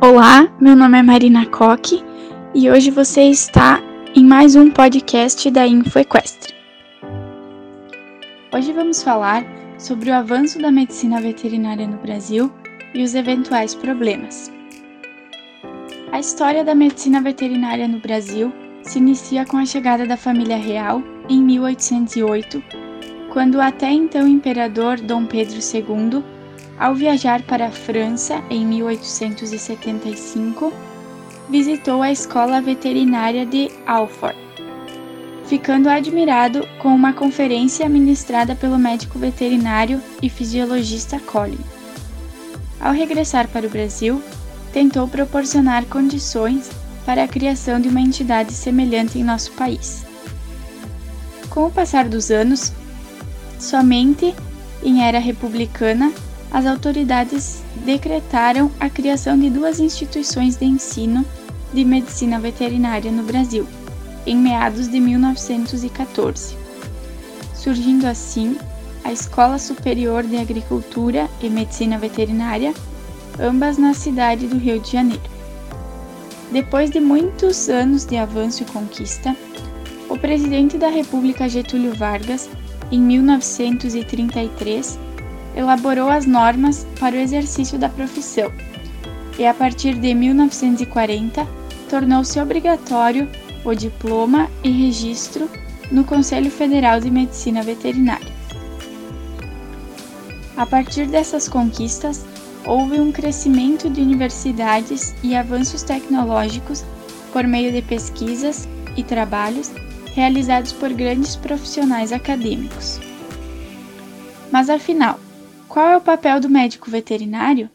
Olá, meu nome é Marina Coque e hoje você está em mais um podcast da InfoEquestre. Hoje vamos falar sobre o avanço da medicina veterinária no Brasil e os eventuais problemas. A história da medicina veterinária no Brasil se inicia com a chegada da família real em 1808, quando o até então imperador Dom Pedro II, ao viajar para a França em 1875, visitou a escola veterinária de Alfort, ficando admirado com uma conferência ministrada pelo médico veterinário e fisiologista Collin. Ao regressar para o Brasil, tentou proporcionar condições para a criação de uma entidade semelhante em nosso país. Com o passar dos anos, somente em era republicana, as autoridades decretaram a criação de duas instituições de ensino de medicina veterinária no Brasil, em meados de 1914, surgindo assim a Escola Superior de Agricultura e Medicina Veterinária, ambas na cidade do Rio de Janeiro. Depois de muitos anos de avanço e conquista, o presidente da República Getúlio Vargas, em 1933, elaborou as normas para o exercício da profissão e, a partir de 1940, tornou-se obrigatório o diploma e registro no Conselho Federal de Medicina Veterinária. A partir dessas conquistas, houve um crescimento de universidades e avanços tecnológicos por meio de pesquisas e trabalhos realizados por grandes profissionais acadêmicos. Mas afinal, qual é o papel do médico veterinário?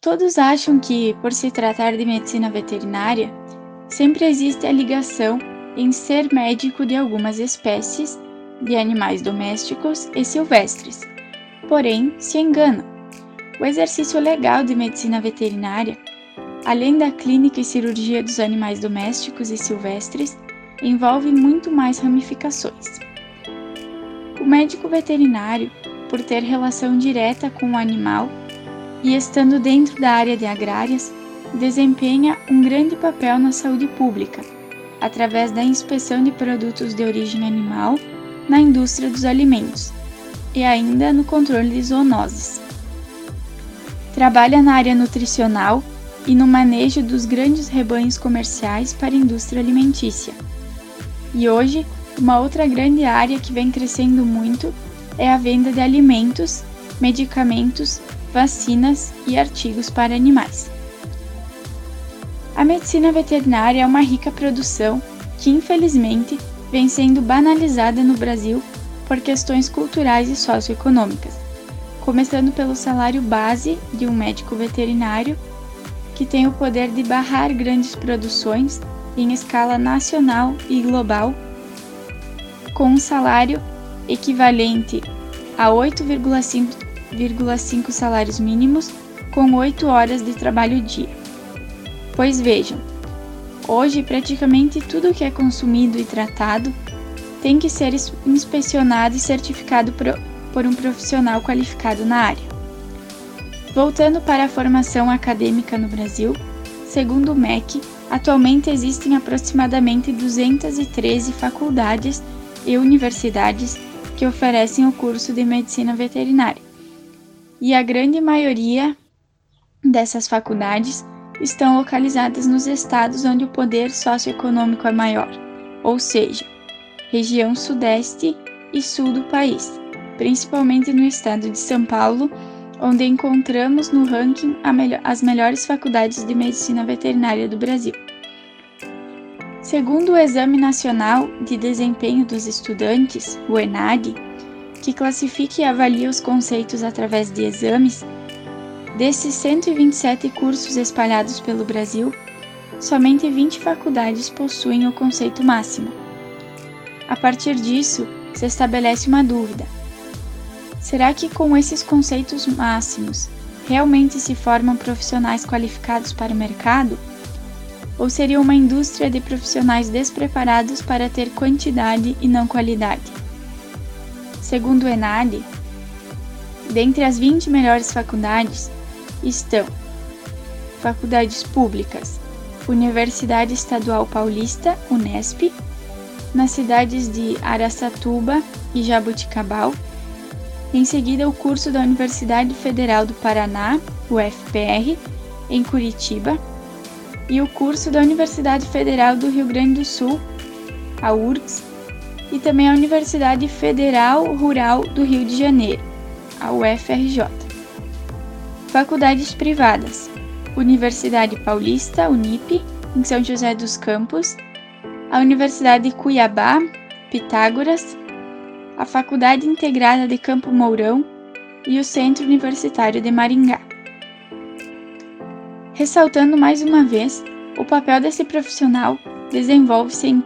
Todos acham que, por se tratar de medicina veterinária, sempre existe a ligação em ser médico de algumas espécies de animais domésticos e silvestres. Porém, se enganam. O exercício legal de medicina veterinária, além da clínica e cirurgia dos animais domésticos e silvestres, envolve muito mais ramificações. O médico veterinário, por ter relação direta com o animal, e, estando dentro da área de agrárias, desempenha um grande papel na saúde pública, através da inspeção de produtos de origem animal na indústria dos alimentos e ainda no controle de zoonoses. Trabalha na área nutricional e no manejo dos grandes rebanhos comerciais para a indústria alimentícia. E hoje, uma outra grande área que vem crescendo muito é a venda de alimentos, medicamentos vacinas e artigos para animais. A medicina veterinária é uma rica produção que, infelizmente, vem sendo banalizada no Brasil por questões culturais e socioeconômicas, começando pelo salário base de um médico veterinário, que tem o poder de barrar grandes produções em escala nacional e global, com um salário equivalente a 8,5 1,5 salários mínimos com 8 horas de trabalho dia. Pois vejam, hoje praticamente tudo que é consumido e tratado tem que ser inspecionado e certificado por um profissional qualificado na área. Voltando para a formação acadêmica no Brasil, segundo o MEC, atualmente existem aproximadamente 213 faculdades e universidades que oferecem o curso de medicina veterinária e a grande maioria dessas faculdades estão localizadas nos estados onde o poder socioeconômico é maior, ou seja, região sudeste e sul do país, principalmente no estado de São Paulo, onde encontramos no ranking as melhores faculdades de medicina veterinária do Brasil. Segundo o Exame Nacional de Desempenho dos Estudantes, o ENAD, que classifica e avalia os conceitos através de exames, desses 127 cursos espalhados pelo Brasil, somente 20 faculdades possuem o conceito máximo. A partir disso, se estabelece uma dúvida: será que com esses conceitos máximos realmente se formam profissionais qualificados para o mercado? Ou seria uma indústria de profissionais despreparados para ter quantidade e não qualidade? Segundo o Enad, dentre as 20 melhores faculdades estão faculdades públicas: Universidade Estadual Paulista, Unesp, nas cidades de Araçatuba e Jabuticabal. Em seguida, o curso da Universidade Federal do Paraná, UFPR, em Curitiba, e o curso da Universidade Federal do Rio Grande do Sul, a URGS, e também a Universidade Federal Rural do Rio de Janeiro, a UFRJ. Faculdades privadas: Universidade Paulista, Unip, em São José dos Campos, a Universidade de Cuiabá, Pitágoras, a Faculdade Integrada de Campo Mourão e o Centro Universitário de Maringá. Ressaltando mais uma vez, o papel desse profissional desenvolve-se em,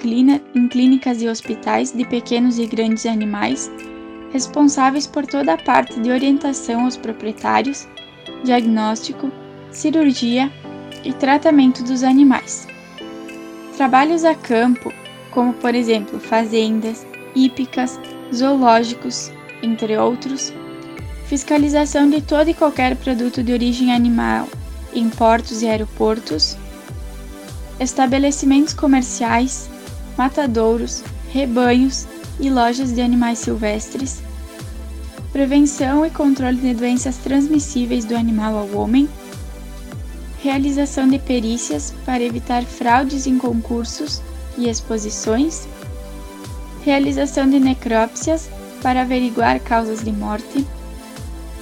em clínicas e hospitais de pequenos e grandes animais, responsáveis por toda a parte de orientação aos proprietários, diagnóstico, cirurgia e tratamento dos animais. Trabalhos a campo, como por exemplo fazendas, hípicas, zoológicos, entre outros, fiscalização de todo e qualquer produto de origem animal em portos e aeroportos, estabelecimentos comerciais, matadouros, rebanhos e lojas de animais silvestres, prevenção e controle de doenças transmissíveis do animal ao homem, realização de perícias para evitar fraudes em concursos e exposições, realização de necrópsias para averiguar causas de morte,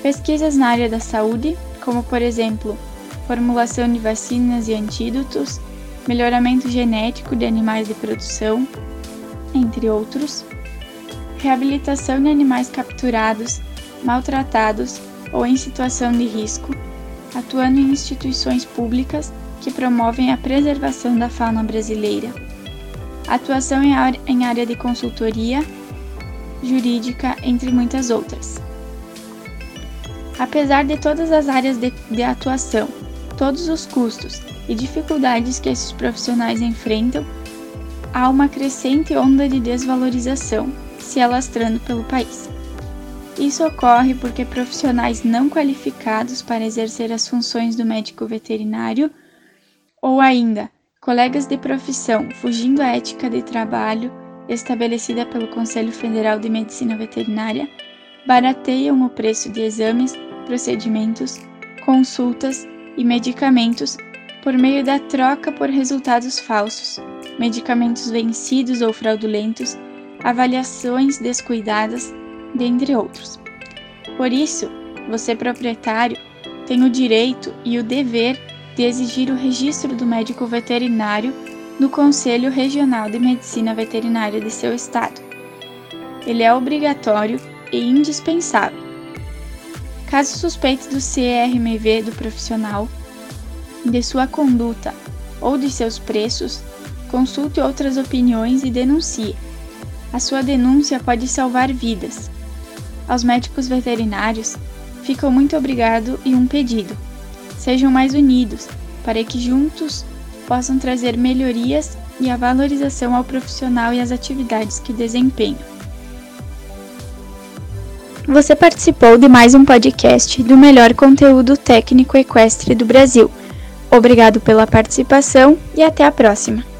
pesquisas na área da saúde, como por exemplo, formulação de vacinas e antídotos melhoramento genético de animais de produção, entre outros, reabilitação de animais capturados, maltratados ou em situação de risco, atuando em instituições públicas que promovem a preservação da fauna brasileira, atuação em área de consultoria, jurídica, entre muitas outras. Apesar de todas as áreas de, de atuação, todos os custos e dificuldades que esses profissionais enfrentam, há uma crescente onda de desvalorização se alastrando pelo país. Isso ocorre porque profissionais não qualificados para exercer as funções do médico veterinário, ou ainda colegas de profissão fugindo à ética de trabalho estabelecida pelo Conselho Federal de Medicina Veterinária, barateiam o preço de exames, procedimentos, consultas e medicamentos por meio da troca por resultados falsos, medicamentos vencidos ou fraudulentos, avaliações descuidadas, dentre outros. Por isso, você proprietário tem o direito e o dever de exigir o registro do médico veterinário no Conselho Regional de Medicina Veterinária de seu estado. Ele é obrigatório e indispensável. Caso suspeite do CRMV do profissional, de sua conduta ou de seus preços, consulte outras opiniões e denuncie. A sua denúncia pode salvar vidas. Aos médicos veterinários, fica muito obrigado e um pedido. Sejam mais unidos para que juntos possam trazer melhorias e a valorização ao profissional e às atividades que desempenham. Você participou de mais um podcast do melhor conteúdo técnico equestre do Brasil. Obrigado pela participação e até a próxima!